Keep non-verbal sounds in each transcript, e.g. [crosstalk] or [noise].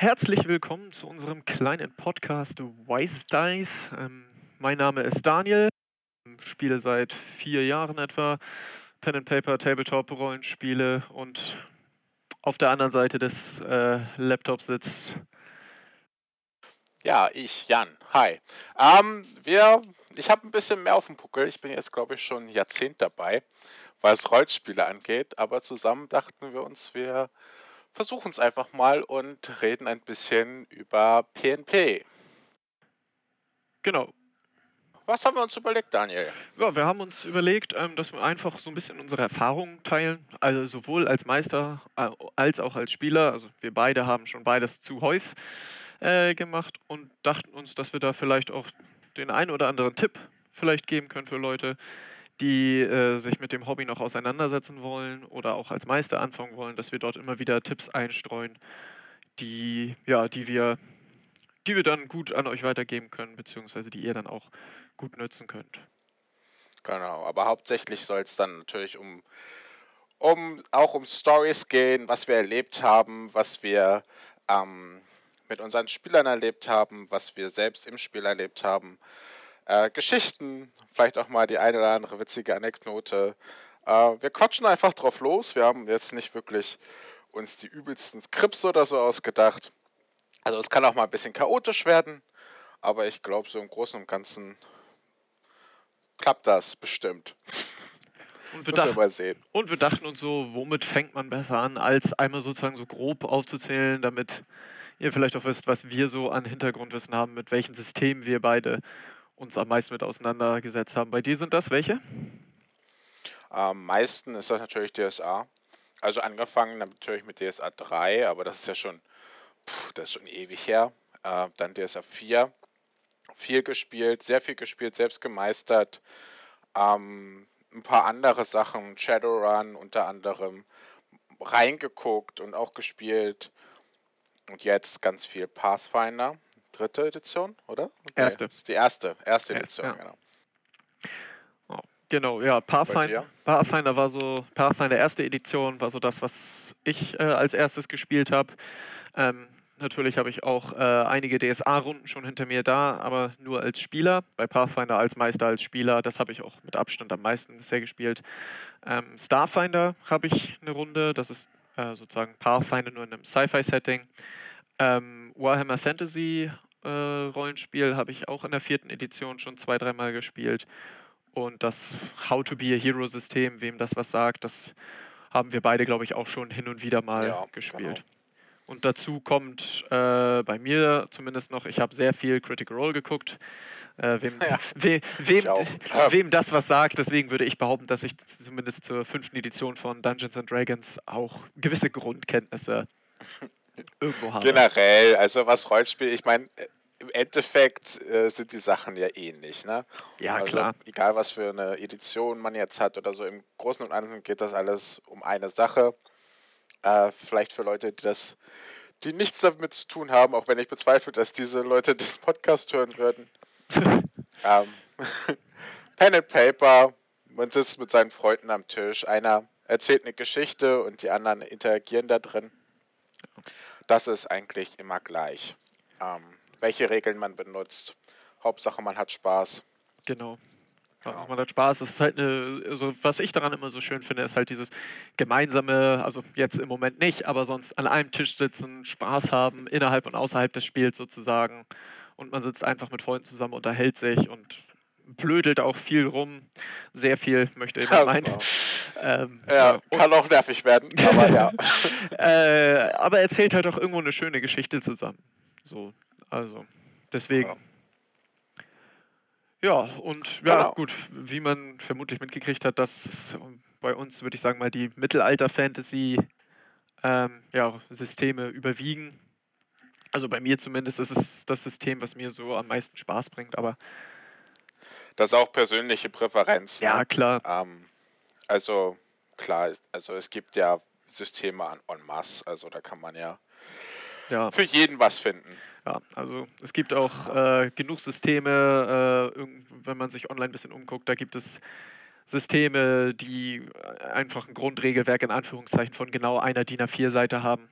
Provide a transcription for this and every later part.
herzlich willkommen zu unserem kleinen Podcast Wise Dice. Ähm, mein Name ist Daniel, spiele seit vier Jahren etwa Pen and Paper, Tabletop, Rollenspiele und auf der anderen Seite des äh, Laptops sitzt. Ja, ich, Jan. Hi. Ähm, wir, ich habe ein bisschen mehr auf dem Puckel. Ich bin jetzt, glaube ich, schon ein Jahrzehnt dabei, was Rollenspiele angeht. Aber zusammen dachten wir uns, wir versuchen es einfach mal und reden ein bisschen über PNP. Genau. Was haben wir uns überlegt, Daniel? Ja, wir haben uns überlegt, ähm, dass wir einfach so ein bisschen unsere Erfahrungen teilen. Also sowohl als Meister äh, als auch als Spieler. Also wir beide haben schon beides zu häufig äh, gemacht und dachten uns, dass wir da vielleicht auch den einen oder anderen Tipp vielleicht geben können für Leute, die äh, sich mit dem Hobby noch auseinandersetzen wollen oder auch als Meister anfangen wollen, dass wir dort immer wieder Tipps einstreuen, die, ja, die wir, die wir dann gut an euch weitergeben können, beziehungsweise die ihr dann auch gut nutzen könnt. Genau, aber hauptsächlich soll es dann natürlich um, um auch um Stories gehen, was wir erlebt haben, was wir ähm, mit unseren Spielern erlebt haben, was wir selbst im Spiel erlebt haben äh, Geschichten, vielleicht auch mal die eine oder andere witzige Anekdote. Äh, wir quatschen einfach drauf los. Wir haben jetzt nicht wirklich uns die übelsten Skripts oder so ausgedacht. Also es kann auch mal ein bisschen chaotisch werden, aber ich glaube, so im Großen und Ganzen klappt das bestimmt. Und wir, dachten, und wir dachten uns so, womit fängt man besser an, als einmal sozusagen so grob aufzuzählen, damit ihr vielleicht auch wisst, was wir so an Hintergrundwissen haben, mit welchen Systemen wir beide uns am meisten mit auseinandergesetzt haben. Bei dir sind das welche? Am meisten ist das natürlich DSA. Also angefangen natürlich mit DSA 3, aber das ist ja schon, pff, das ist schon ewig her. Äh, dann DSA 4. Viel gespielt, sehr viel gespielt, selbst gemeistert. Ähm, ein paar andere Sachen, Shadowrun unter anderem, reingeguckt und auch gespielt. Und jetzt ganz viel Pathfinder dritte Edition, oder? Erste. das ist die erste, erste Edition, ja. genau. Oh, genau, ja, Pathfinder, Pathfinder war so, Pathfinder erste Edition war so das, was ich äh, als erstes gespielt habe. Ähm, natürlich habe ich auch äh, einige DSA-Runden schon hinter mir da, aber nur als Spieler. Bei Pathfinder als Meister, als Spieler, das habe ich auch mit Abstand am meisten bisher gespielt. Ähm, Starfinder habe ich eine Runde, das ist äh, sozusagen Pathfinder nur in einem Sci-Fi-Setting. Ähm, Warhammer Fantasy äh, Rollenspiel habe ich auch in der vierten Edition schon zwei, dreimal gespielt. Und das How to be a Hero System, wem das was sagt, das haben wir beide, glaube ich, auch schon hin und wieder mal ja, gespielt. Genau. Und dazu kommt äh, bei mir zumindest noch, ich habe sehr viel Critical Role geguckt. Äh, wem, [laughs] ja, we, wem, [laughs] wem, das was sagt, deswegen würde ich behaupten, dass ich zumindest zur fünften Edition von Dungeons and Dragons auch gewisse Grundkenntnisse irgendwo habe. Generell, also was Rollenspiel, ich meine, im Endeffekt äh, sind die Sachen ja ähnlich, ne? Ja, also, klar. Egal, was für eine Edition man jetzt hat oder so, im Großen und Ganzen geht das alles um eine Sache. Äh, vielleicht für Leute, die das, die nichts damit zu tun haben, auch wenn ich bezweifle, dass diese Leute [laughs] diesen Podcast hören würden. [laughs] ähm, [laughs] Pen and Paper, man sitzt mit seinen Freunden am Tisch, einer erzählt eine Geschichte und die anderen interagieren da drin das ist eigentlich immer gleich. Ähm, welche Regeln man benutzt. Hauptsache, man hat Spaß. Genau. Ja. Man hat Spaß. Das ist halt eine, also was ich daran immer so schön finde, ist halt dieses gemeinsame, also jetzt im Moment nicht, aber sonst an einem Tisch sitzen, Spaß haben, innerhalb und außerhalb des Spiels sozusagen. Und man sitzt einfach mit Freunden zusammen, unterhält sich und blödelt auch viel rum. Sehr viel, möchte ich [laughs] ja, meinen. Genau. Ähm, ja, ja, kann auch nervig werden, [laughs] aber ja. äh, aber erzählt halt auch irgendwo eine schöne Geschichte zusammen. So, also, deswegen. Ja. Ja, und ja, genau. gut, wie man vermutlich mitgekriegt hat, dass bei uns, würde ich sagen, mal die Mittelalter-Fantasy ähm, ja, Systeme überwiegen. Also bei mir zumindest ist es das System, was mir so am meisten Spaß bringt, aber das ist auch persönliche Präferenz. Ja, ne? klar. Ähm, also klar, also es gibt ja Systeme an en masse, also da kann man ja, ja. für jeden was finden. Ja, also es gibt auch äh, genug Systeme, äh, wenn man sich online ein bisschen umguckt, da gibt es Systeme, die einfach ein Grundregelwerk in Anführungszeichen von genau einer DIN A4-Seite haben.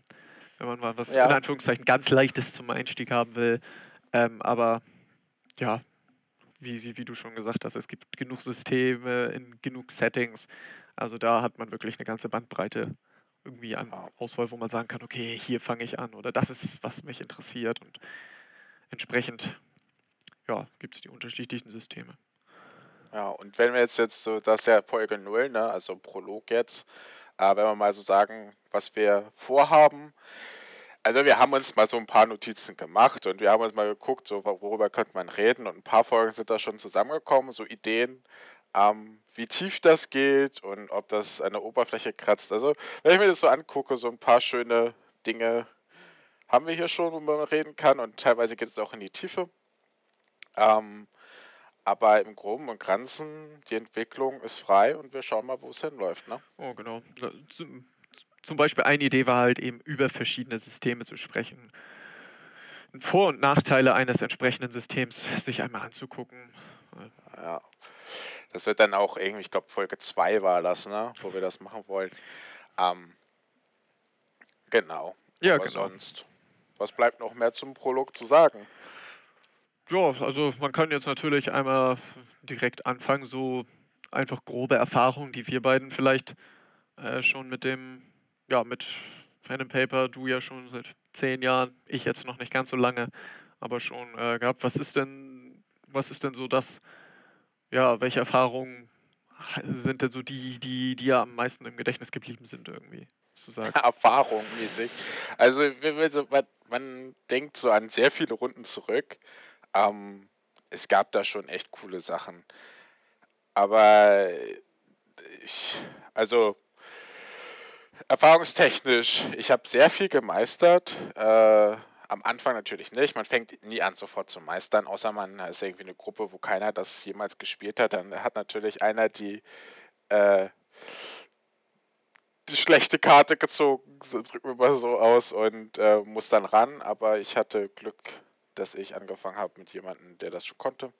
wenn man mal was ja. in Anführungszeichen ganz Leichtes zum Einstieg haben will. Ähm, aber ja, wie, wie du schon gesagt hast, es gibt genug Systeme in genug Settings. Also da hat man wirklich eine ganze Bandbreite irgendwie an Auswahl, wo man sagen kann, okay, hier fange ich an oder das ist, was mich interessiert und entsprechend ja, gibt es die unterschiedlichen Systeme. Ja, und wenn wir jetzt, jetzt so, das ist ja Folge 0, ne, also Prolog jetzt, äh, wenn wir mal so sagen, was wir vorhaben, also wir haben uns mal so ein paar Notizen gemacht und wir haben uns mal geguckt, so worüber könnte man reden und ein paar Folgen sind da schon zusammengekommen, so Ideen, ähm, wie tief das geht und ob das an der Oberfläche kratzt. Also wenn ich mir das so angucke, so ein paar schöne Dinge haben wir hier schon, wo man reden kann und teilweise geht es auch in die Tiefe. Ähm, aber im Groben und Ganzen, die Entwicklung ist frei und wir schauen mal, wo es hinläuft. Ne? Oh, genau. Zum Beispiel eine Idee war halt eben über verschiedene Systeme zu sprechen. Vor- und Nachteile eines entsprechenden Systems sich einmal anzugucken. Ja. Das wird dann auch irgendwie, ich glaube Folge 2 war das, ne? Wo wir das machen wollen. Ähm, genau. Ja, Aber genau. Sonst, was bleibt noch mehr zum Prolog zu sagen? Ja, also man kann jetzt natürlich einmal direkt anfangen, so einfach grobe Erfahrungen, die wir beiden vielleicht äh, schon mit dem ja, mit Pen and Paper, du ja schon seit zehn Jahren, ich jetzt noch nicht ganz so lange, aber schon äh, gehabt. Was ist denn, was ist denn so das, ja, welche Erfahrungen sind denn so die, die, die ja am meisten im Gedächtnis geblieben sind irgendwie? Du. [laughs] Erfahrung mäßig. Also man, man denkt so an sehr viele Runden zurück. Ähm, es gab da schon echt coole Sachen. Aber ich, also Erfahrungstechnisch, ich habe sehr viel gemeistert. Äh, am Anfang natürlich nicht. Man fängt nie an, sofort zu meistern, außer man ist irgendwie eine Gruppe, wo keiner das jemals gespielt hat. Dann hat natürlich einer die, äh, die schlechte Karte gezogen, [laughs] drücken wir mal so aus, und äh, muss dann ran. Aber ich hatte Glück, dass ich angefangen habe mit jemandem, der das schon konnte.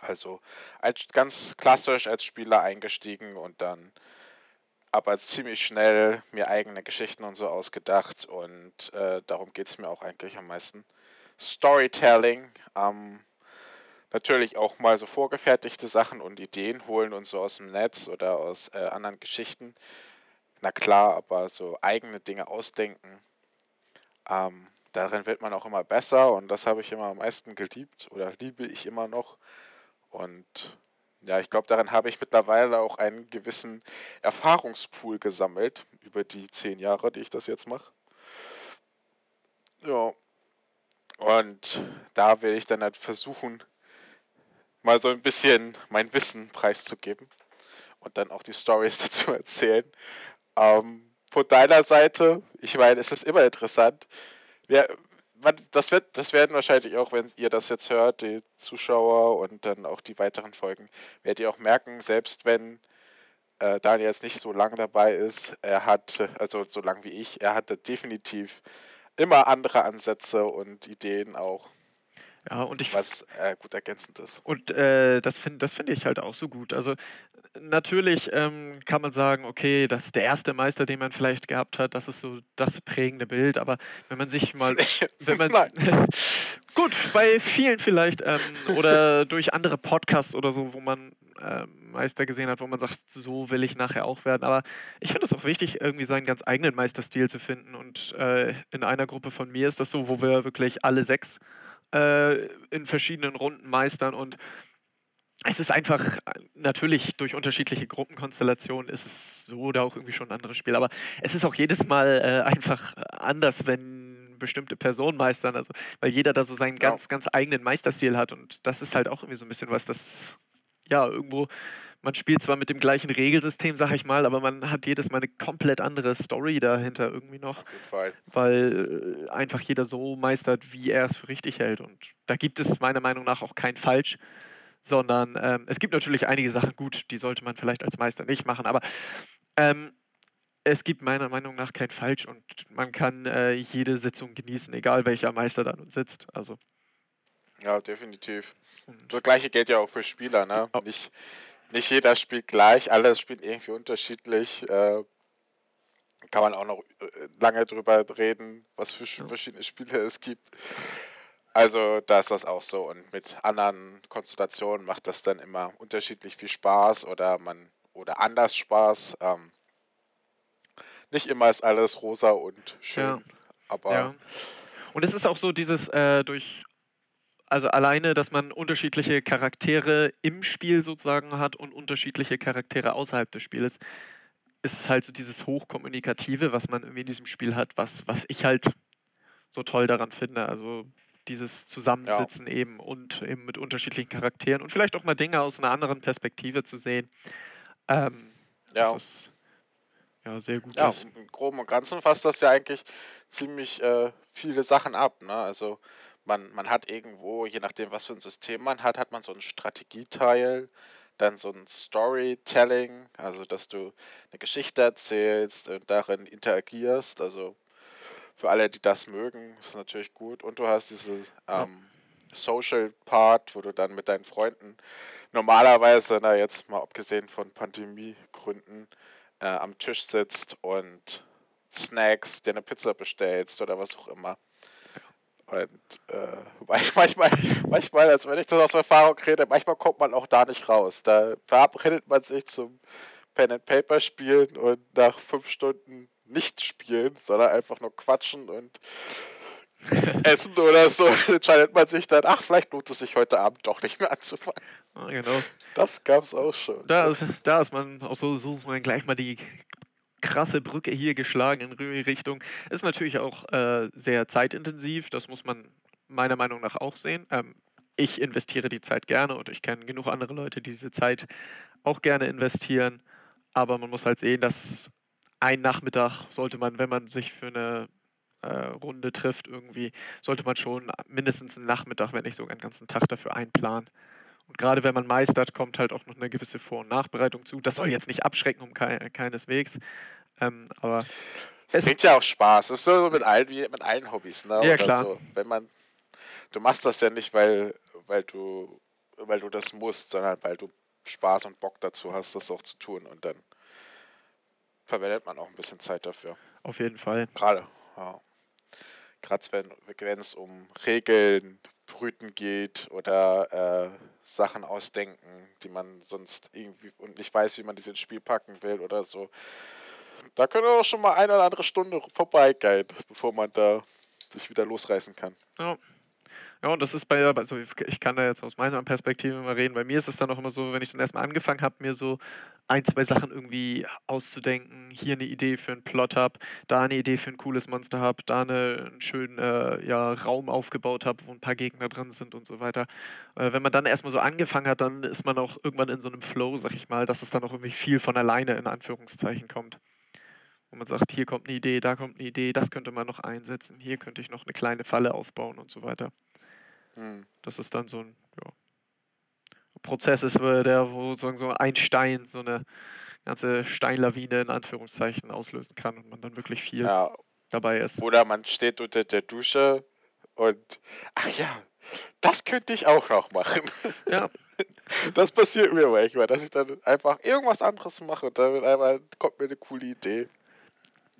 Also als ganz klassisch als Spieler eingestiegen und dann aber ziemlich schnell mir eigene Geschichten und so ausgedacht und äh, darum geht es mir auch eigentlich am meisten. Storytelling, ähm, natürlich auch mal so vorgefertigte Sachen und Ideen holen und so aus dem Netz oder aus äh, anderen Geschichten. Na klar, aber so eigene Dinge ausdenken, ähm, darin wird man auch immer besser und das habe ich immer am meisten geliebt oder liebe ich immer noch. Und ja, ich glaube, daran habe ich mittlerweile auch einen gewissen Erfahrungspool gesammelt über die zehn Jahre, die ich das jetzt mache. Ja. Und da will ich dann halt versuchen, mal so ein bisschen mein Wissen preiszugeben und dann auch die Stories [laughs] dazu erzählen. Ähm, von deiner Seite, ich meine, es ist immer interessant. Wer, das wird, das werden wahrscheinlich auch, wenn ihr das jetzt hört, die Zuschauer und dann auch die weiteren Folgen, werdet ihr auch merken, selbst wenn äh, Daniel jetzt nicht so lange dabei ist, er hat, also so lang wie ich, er hatte definitiv immer andere Ansätze und Ideen auch. Ja, und ich. Was äh, gut ergänzend ist. Und äh, das finde das find ich halt auch so gut. Also, natürlich ähm, kann man sagen, okay, das ist der erste Meister, den man vielleicht gehabt hat, das ist so das prägende Bild. Aber wenn man sich mal. [laughs] wenn man, [laughs] gut, bei vielen vielleicht. Ähm, oder durch andere Podcasts oder so, wo man äh, Meister gesehen hat, wo man sagt, so will ich nachher auch werden. Aber ich finde es auch wichtig, irgendwie seinen ganz eigenen Meisterstil zu finden. Und äh, in einer Gruppe von mir ist das so, wo wir wirklich alle sechs äh, in verschiedenen Runden meistern und es ist einfach, natürlich durch unterschiedliche Gruppenkonstellationen ist es so oder auch irgendwie schon ein anderes Spiel, aber es ist auch jedes Mal äh, einfach anders, wenn bestimmte Personen meistern, also weil jeder da so seinen ja. ganz, ganz eigenen Meisterstil hat und das ist halt auch irgendwie so ein bisschen was, das ja irgendwo man spielt zwar mit dem gleichen Regelsystem, sag ich mal, aber man hat jedes Mal eine komplett andere Story dahinter irgendwie noch. Weil äh, einfach jeder so meistert, wie er es für richtig hält. Und da gibt es meiner Meinung nach auch kein Falsch, sondern ähm, es gibt natürlich einige Sachen gut, die sollte man vielleicht als Meister nicht machen, aber ähm, es gibt meiner Meinung nach kein Falsch und man kann äh, jede Sitzung genießen, egal welcher Meister da nun sitzt. Also. Ja, definitiv. Und das gleiche gilt ja auch für Spieler, ne? Oh. Nicht, nicht jeder spielt gleich, alles spielt irgendwie unterschiedlich. Äh, Kann man auch noch äh, lange drüber reden, was für verschiedene Spiele es gibt. Also da ist das auch so. Und mit anderen Konstellationen macht das dann immer unterschiedlich viel Spaß oder man oder anders Spaß. Ähm, nicht immer ist alles rosa und schön, ja. aber. Ja. Und es ist auch so dieses äh, durch also alleine, dass man unterschiedliche Charaktere im Spiel sozusagen hat und unterschiedliche Charaktere außerhalb des Spiels, ist es halt so dieses Hochkommunikative, was man irgendwie in diesem Spiel hat, was, was ich halt so toll daran finde. Also dieses Zusammensitzen ja. eben und eben mit unterschiedlichen Charakteren und vielleicht auch mal Dinge aus einer anderen Perspektive zu sehen. Ähm, ja. Das ist ja sehr gut. Ja, ist. im Groben und Ganzen fasst das ja eigentlich ziemlich äh, viele Sachen ab. Ne? Also man, man hat irgendwo, je nachdem, was für ein System man hat, hat man so einen Strategieteil, dann so ein Storytelling, also dass du eine Geschichte erzählst und darin interagierst. Also für alle, die das mögen, ist natürlich gut. Und du hast diese ähm, Social Part, wo du dann mit deinen Freunden normalerweise, na jetzt mal abgesehen von Pandemiegründen, äh, am Tisch sitzt und Snacks, dir eine Pizza bestellst oder was auch immer. Und äh, [laughs] manchmal, manchmal, also wenn ich das aus Erfahrung rede, manchmal kommt man auch da nicht raus. Da verabredet man sich zum Pen and Paper spielen und nach fünf Stunden nicht spielen, sondern einfach nur quatschen und [laughs] essen oder so, [laughs] entscheidet man sich dann, ach, vielleicht lohnt es sich heute Abend doch nicht mehr anzufangen. Ah, genau. Das gab es auch schon. Da ist, da ist man auch so, so ist man gleich mal die krasse Brücke hier geschlagen in Richtung. Ist natürlich auch äh, sehr zeitintensiv, das muss man meiner Meinung nach auch sehen. Ähm, ich investiere die Zeit gerne und ich kenne genug andere Leute, die diese Zeit auch gerne investieren. Aber man muss halt sehen, dass ein Nachmittag sollte man, wenn man sich für eine äh, Runde trifft, irgendwie, sollte man schon mindestens einen Nachmittag, wenn nicht sogar einen ganzen Tag dafür einplanen. Und gerade wenn man meistert, kommt halt auch noch eine gewisse Vor- und Nachbereitung zu. Das soll jetzt nicht abschrecken, um ke keineswegs. Ähm, aber es bringt ja auch Spaß. Das ist so mit allen, wie mit allen Hobbys, ne? Ja, Oder klar. So. Wenn man, du machst das ja nicht, weil, weil du, weil du das musst, sondern weil du Spaß und Bock dazu hast, das auch zu tun. Und dann verwendet man auch ein bisschen Zeit dafür. Auf jeden Fall. Gerade, ja. Gerade wenn es um Regeln, Brüten geht oder äh, Sachen ausdenken, die man sonst irgendwie und nicht weiß, wie man dieses Spiel packen will oder so. Da können auch schon mal eine oder andere Stunde vorbeigehen, bevor man da sich wieder losreißen kann. Ja. Ja, und das ist bei, also ich kann da jetzt aus meiner Perspektive mal reden. Bei mir ist es dann auch immer so, wenn ich dann erstmal angefangen habe, mir so ein, zwei Sachen irgendwie auszudenken, hier eine Idee für einen Plot habe, da eine Idee für ein cooles Monster habe, da eine, einen schönen äh, ja, Raum aufgebaut habe, wo ein paar Gegner drin sind und so weiter. Äh, wenn man dann erstmal so angefangen hat, dann ist man auch irgendwann in so einem Flow, sag ich mal, dass es dann auch irgendwie viel von alleine in Anführungszeichen kommt wo man sagt, hier kommt eine Idee, da kommt eine Idee, das könnte man noch einsetzen, hier könnte ich noch eine kleine Falle aufbauen und so weiter. Mhm. Das ist dann so ein ja, Prozess ist, der wo sozusagen so ein Stein, so eine ganze Steinlawine in Anführungszeichen auslösen kann und man dann wirklich viel ja. dabei ist. Oder man steht unter der Dusche und ach ja, das könnte ich auch noch machen. Ja. [laughs] Das passiert mir manchmal, dass ich dann einfach irgendwas anderes mache und dann einmal kommt mir eine coole Idee.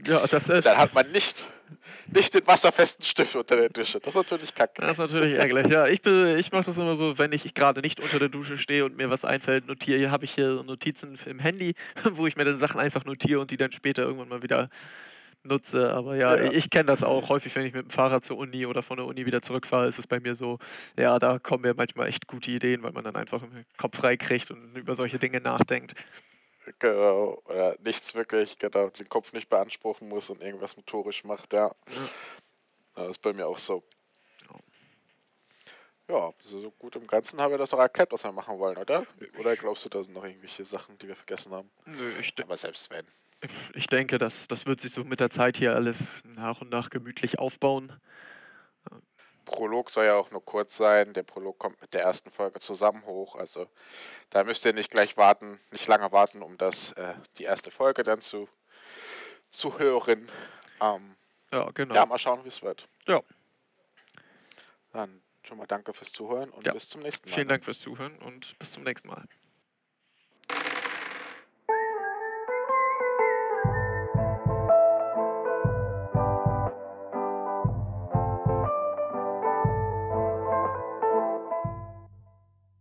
Ja, das ist. Dann hat man nicht, nicht den wasserfesten Stift unter der Dusche. Das ist natürlich kacke. Das ist natürlich ärgerlich. Ja, ich, ich mache das immer so, wenn ich gerade nicht unter der Dusche stehe und mir was einfällt, notiere, habe ich hier Notizen im Handy, [laughs] wo ich mir dann Sachen einfach notiere und die dann später irgendwann mal wieder nutze. Aber ja, ja. ich, ich kenne das auch häufig, wenn ich mit dem Fahrrad zur Uni oder von der Uni wieder zurückfahre, ist es bei mir so, ja, da kommen mir manchmal echt gute Ideen, weil man dann einfach im Kopf frei kriegt und über solche Dinge nachdenkt. Genau, oder nichts wirklich, genau, den Kopf nicht beanspruchen muss und irgendwas motorisch macht, ja. Das ist bei mir auch so. Ja, so gut im Ganzen haben wir das doch erklärt, was wir machen wollen, oder? Oder glaubst du, da sind noch irgendwelche Sachen, die wir vergessen haben? Nö, ich denke. Aber selbst wenn. Ich denke, das, das wird sich so mit der Zeit hier alles nach und nach gemütlich aufbauen. Prolog soll ja auch nur kurz sein. Der Prolog kommt mit der ersten Folge zusammen hoch. Also da müsst ihr nicht gleich warten, nicht lange warten, um das äh, die erste Folge dann zu, zu hören. Ähm, ja, genau. Ja, mal schauen, wie es wird. Ja. Dann schon mal danke fürs Zuhören und ja. bis zum nächsten Mal. Vielen Dank fürs Zuhören und bis zum nächsten Mal.